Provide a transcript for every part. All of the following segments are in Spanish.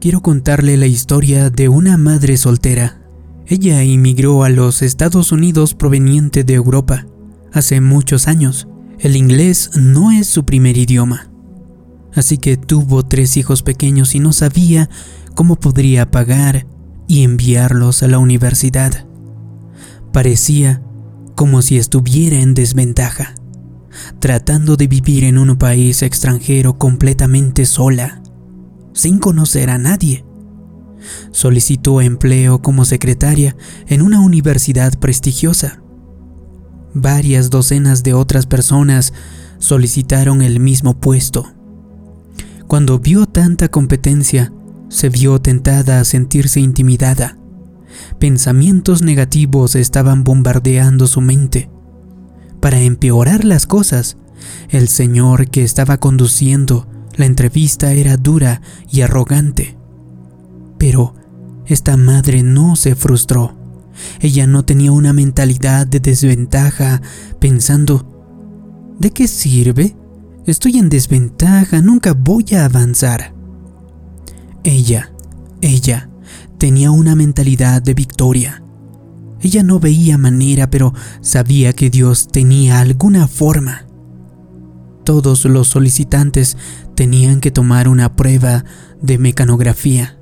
quiero contarle la historia de una madre soltera. Ella emigró a los Estados Unidos proveniente de Europa hace muchos años. El inglés no es su primer idioma. Así que tuvo tres hijos pequeños y no sabía cómo podría pagar y enviarlos a la universidad. Parecía como si estuviera en desventaja, tratando de vivir en un país extranjero completamente sola, sin conocer a nadie. Solicitó empleo como secretaria en una universidad prestigiosa. Varias docenas de otras personas solicitaron el mismo puesto. Cuando vio tanta competencia, se vio tentada a sentirse intimidada. Pensamientos negativos estaban bombardeando su mente. Para empeorar las cosas, el señor que estaba conduciendo la entrevista era dura y arrogante. Pero esta madre no se frustró. Ella no tenía una mentalidad de desventaja pensando, ¿de qué sirve? Estoy en desventaja, nunca voy a avanzar. Ella, ella, tenía una mentalidad de victoria. Ella no veía manera, pero sabía que Dios tenía alguna forma. Todos los solicitantes tenían que tomar una prueba de mecanografía.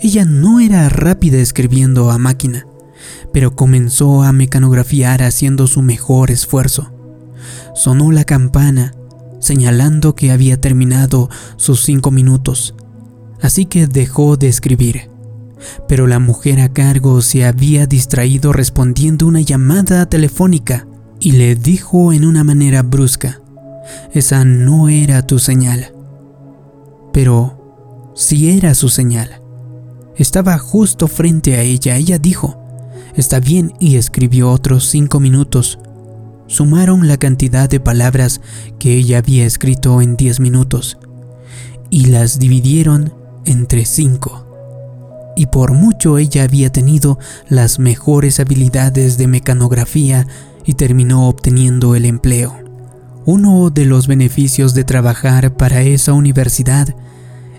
Ella no era rápida escribiendo a máquina, pero comenzó a mecanografiar haciendo su mejor esfuerzo. Sonó la campana, señalando que había terminado sus cinco minutos, así que dejó de escribir pero la mujer a cargo se había distraído respondiendo una llamada telefónica y le dijo en una manera brusca, esa no era tu señal. Pero sí era su señal. Estaba justo frente a ella. Ella dijo, está bien y escribió otros cinco minutos. Sumaron la cantidad de palabras que ella había escrito en diez minutos y las dividieron entre cinco y por mucho ella había tenido las mejores habilidades de mecanografía y terminó obteniendo el empleo. Uno de los beneficios de trabajar para esa universidad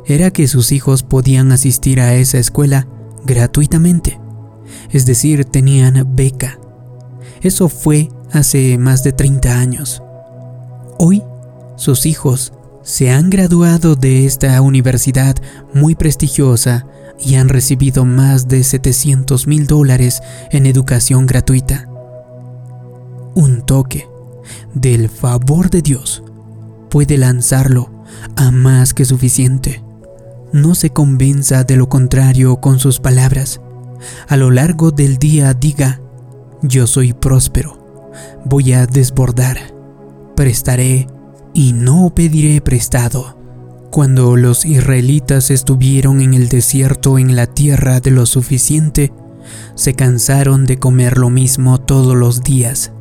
era que sus hijos podían asistir a esa escuela gratuitamente, es decir, tenían beca. Eso fue hace más de 30 años. Hoy, sus hijos se han graduado de esta universidad muy prestigiosa y han recibido más de 700 mil dólares en educación gratuita. Un toque del favor de Dios puede lanzarlo a más que suficiente. No se convenza de lo contrario con sus palabras. A lo largo del día diga, yo soy próspero, voy a desbordar, prestaré y no pediré prestado. Cuando los israelitas estuvieron en el desierto en la tierra de lo suficiente, se cansaron de comer lo mismo todos los días.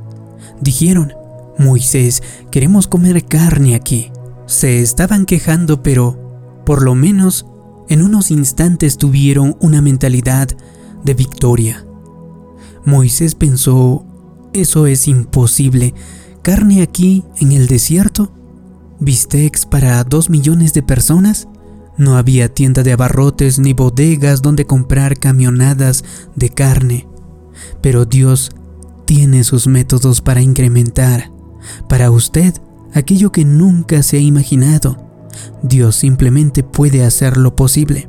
Dijeron, Moisés, queremos comer carne aquí. Se estaban quejando, pero por lo menos en unos instantes tuvieron una mentalidad de victoria. Moisés pensó, eso es imposible. ¿Carne aquí en el desierto? bistecs para dos millones de personas? No había tienda de abarrotes ni bodegas donde comprar camionadas de carne. Pero Dios tiene sus métodos para incrementar para usted aquello que nunca se ha imaginado. Dios simplemente puede hacerlo posible.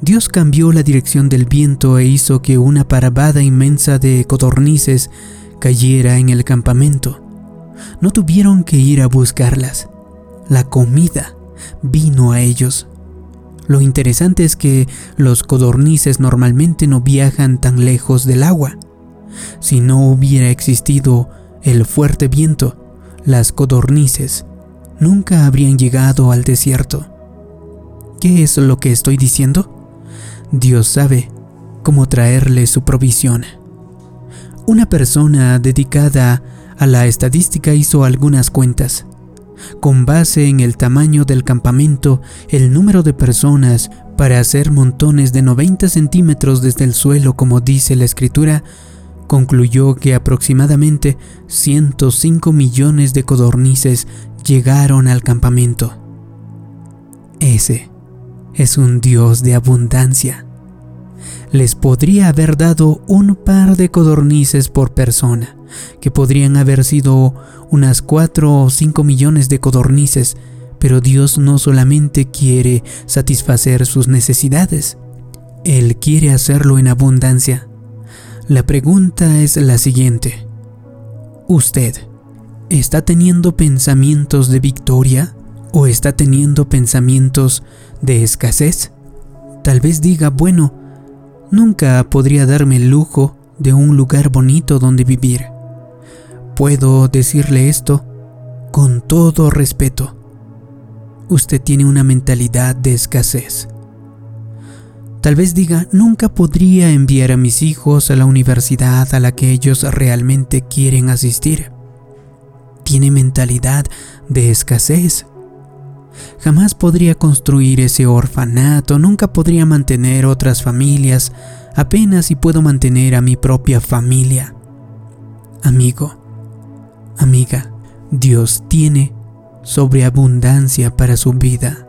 Dios cambió la dirección del viento e hizo que una parabada inmensa de codornices cayera en el campamento. No tuvieron que ir a buscarlas. La comida vino a ellos. Lo interesante es que los codornices normalmente no viajan tan lejos del agua. Si no hubiera existido el fuerte viento, las codornices nunca habrían llegado al desierto. ¿Qué es lo que estoy diciendo? Dios sabe cómo traerle su provisión. Una persona dedicada a la estadística hizo algunas cuentas. Con base en el tamaño del campamento, el número de personas para hacer montones de 90 centímetros desde el suelo, como dice la escritura, concluyó que aproximadamente 105 millones de codornices llegaron al campamento. Ese es un Dios de abundancia. Les podría haber dado un par de codornices por persona, que podrían haber sido unas 4 o 5 millones de codornices, pero Dios no solamente quiere satisfacer sus necesidades, Él quiere hacerlo en abundancia. La pregunta es la siguiente. ¿Usted está teniendo pensamientos de victoria o está teniendo pensamientos de escasez? Tal vez diga, bueno, nunca podría darme el lujo de un lugar bonito donde vivir. Puedo decirle esto con todo respeto usted tiene una mentalidad de escasez. Tal vez diga, nunca podría enviar a mis hijos a la universidad a la que ellos realmente quieren asistir. Tiene mentalidad de escasez. Jamás podría construir ese orfanato, nunca podría mantener otras familias, apenas si puedo mantener a mi propia familia. Amigo, amiga, Dios tiene sobreabundancia para su vida.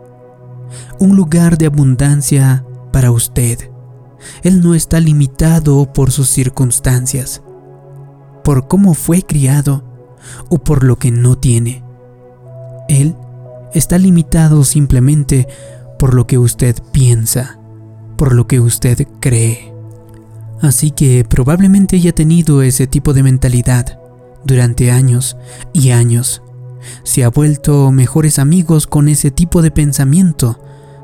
Un lugar de abundancia para usted. Él no está limitado por sus circunstancias, por cómo fue criado o por lo que no tiene. Él está limitado simplemente por lo que usted piensa, por lo que usted cree. Así que probablemente haya tenido ese tipo de mentalidad durante años y años se ha vuelto mejores amigos con ese tipo de pensamiento,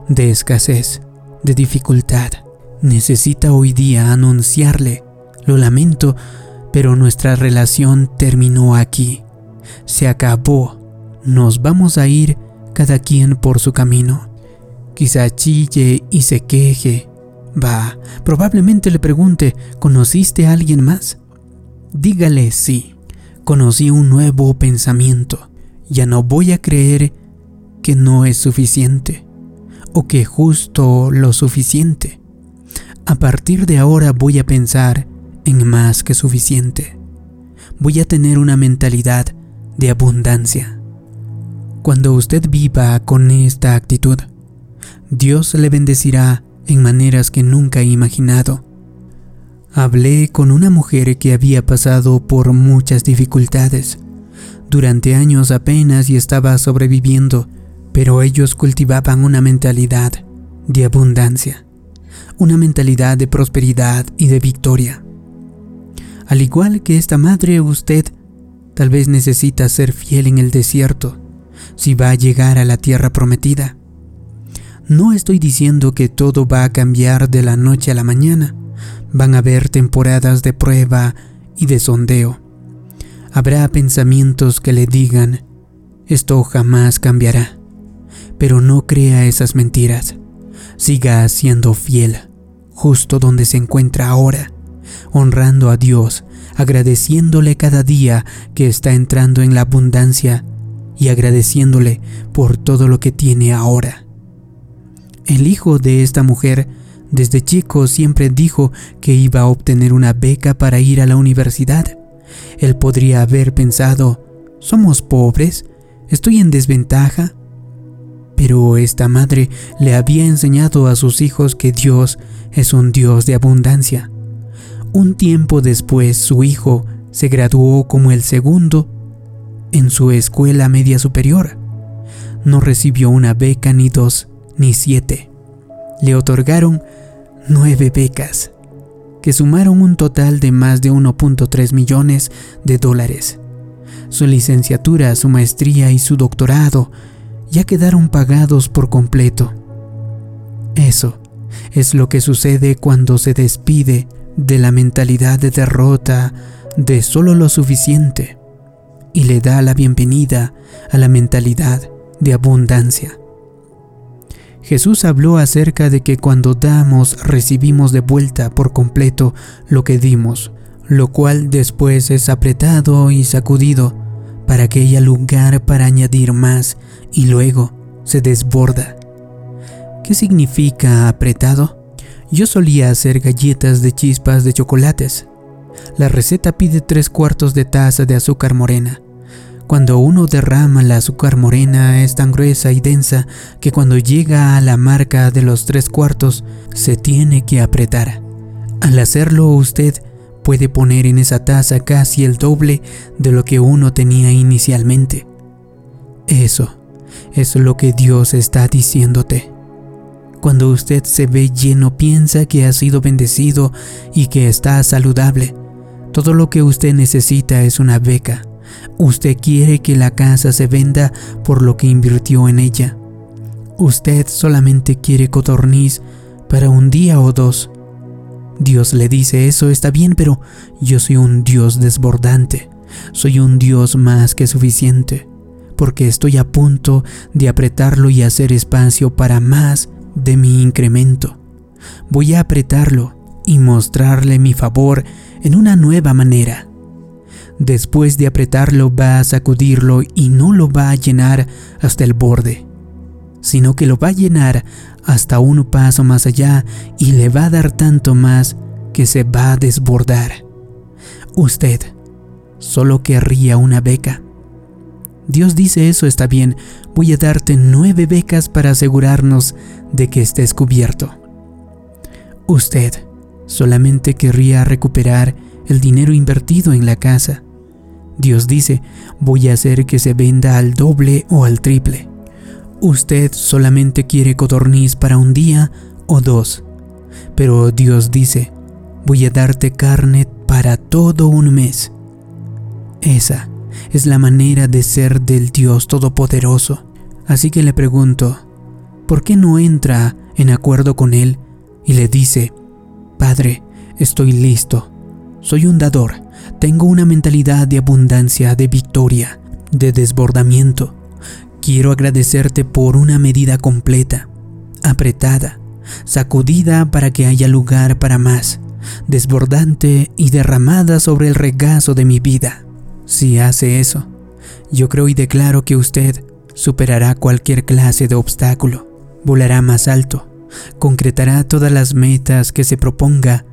de escasez, de dificultad. Necesita hoy día anunciarle, lo lamento, pero nuestra relación terminó aquí. Se acabó. Nos vamos a ir cada quien por su camino. Quizá chille y se queje. Va, probablemente le pregunte, ¿conociste a alguien más? Dígale sí. Conocí un nuevo pensamiento ya no voy a creer que no es suficiente o que justo lo suficiente. A partir de ahora voy a pensar en más que suficiente. Voy a tener una mentalidad de abundancia. Cuando usted viva con esta actitud, Dios le bendecirá en maneras que nunca he imaginado. Hablé con una mujer que había pasado por muchas dificultades durante años apenas y estaba sobreviviendo, pero ellos cultivaban una mentalidad de abundancia, una mentalidad de prosperidad y de victoria. Al igual que esta madre, usted tal vez necesita ser fiel en el desierto si va a llegar a la tierra prometida. No estoy diciendo que todo va a cambiar de la noche a la mañana. Van a haber temporadas de prueba y de sondeo. Habrá pensamientos que le digan, esto jamás cambiará. Pero no crea esas mentiras. Siga siendo fiel, justo donde se encuentra ahora, honrando a Dios, agradeciéndole cada día que está entrando en la abundancia y agradeciéndole por todo lo que tiene ahora. El hijo de esta mujer desde chico siempre dijo que iba a obtener una beca para ir a la universidad él podría haber pensado, somos pobres, estoy en desventaja. Pero esta madre le había enseñado a sus hijos que Dios es un Dios de abundancia. Un tiempo después su hijo se graduó como el segundo en su escuela media superior. No recibió una beca ni dos ni siete. Le otorgaron nueve becas que sumaron un total de más de 1.3 millones de dólares. Su licenciatura, su maestría y su doctorado ya quedaron pagados por completo. Eso es lo que sucede cuando se despide de la mentalidad de derrota, de solo lo suficiente, y le da la bienvenida a la mentalidad de abundancia. Jesús habló acerca de que cuando damos recibimos de vuelta por completo lo que dimos, lo cual después es apretado y sacudido para que haya lugar para añadir más y luego se desborda. ¿Qué significa apretado? Yo solía hacer galletas de chispas de chocolates. La receta pide tres cuartos de taza de azúcar morena, Cuando uno derrama la azúcar morena es tan gruesa y densa que cuando llega a la marca de los tres cuartos se tiene que apretar. Al hacerlo usted puede poner en esa taza casi el doble de lo que uno tenía inicialmente. Eso es lo que Dios está diciéndote. Cuando usted se ve lleno piensa que ha sido bendecido y que está saludable. Todo lo que usted necesita es una beca. Usted quiere que la casa se venda por lo que invirtió en ella. Usted solamente quiere codorniz para un día o dos. Dios le dice eso está bien, pero yo soy un Dios desbordante. Soy un Dios más que suficiente, porque estoy a punto de apretarlo y hacer espacio para más de mi incremento. Voy a apretarlo y mostrarle mi favor en una nueva manera. Después de apretarlo va a sacudirlo y no lo va a llenar hasta el borde, sino que lo va a llenar hasta un paso más allá y le va a dar tanto más que se va a desbordar. Usted solo querría una beca. Dios dice eso está bien, voy a darte nueve becas para asegurarnos de que estés cubierto. Usted solamente querría recuperar el dinero invertido en la casa. Dios dice, voy a hacer que se venda al doble o al triple. Usted solamente quiere codorniz para un día o dos, pero Dios dice, voy a darte carne para todo un mes. Esa es la manera de ser del Dios Todopoderoso. Así que le pregunto, ¿por qué no entra en acuerdo con Él y le dice, Padre, estoy listo, soy un dador, tengo una mentalidad de abundancia, de victoria, de desbordamiento. Quiero agradecerte por una medida completa, apretada, sacudida para que haya lugar para más, desbordante y derramada sobre el regazo de mi vida. Si hace eso, yo creo y declaro que usted superará cualquier clase de obstáculo, volará más alto, concretará todas las metas que se proponga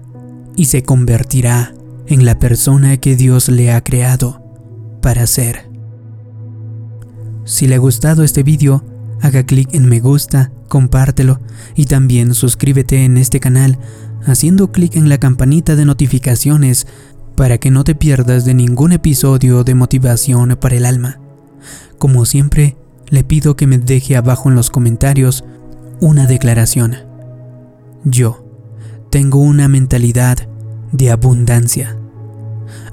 y se convertirá en la persona que Dios le ha creado para ser. Si le ha gustado este vídeo, haga clic en me gusta, compártelo y también suscríbete en este canal haciendo clic en la campanita de notificaciones para que no te pierdas de ningún episodio de motivación para el alma. Como siempre, le pido que me deje abajo en los comentarios una declaración. Yo tengo una mentalidad de abundancia.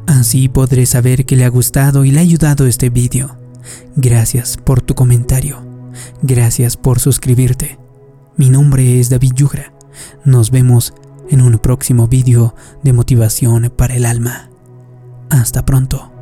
Así podré saber que le ha gustado y le ha ayudado este vídeo. Gracias por tu comentario. Gracias por suscribirte. Mi nombre es David Yugra. Nos vemos en un próximo vídeo de motivación para el alma. Hasta pronto.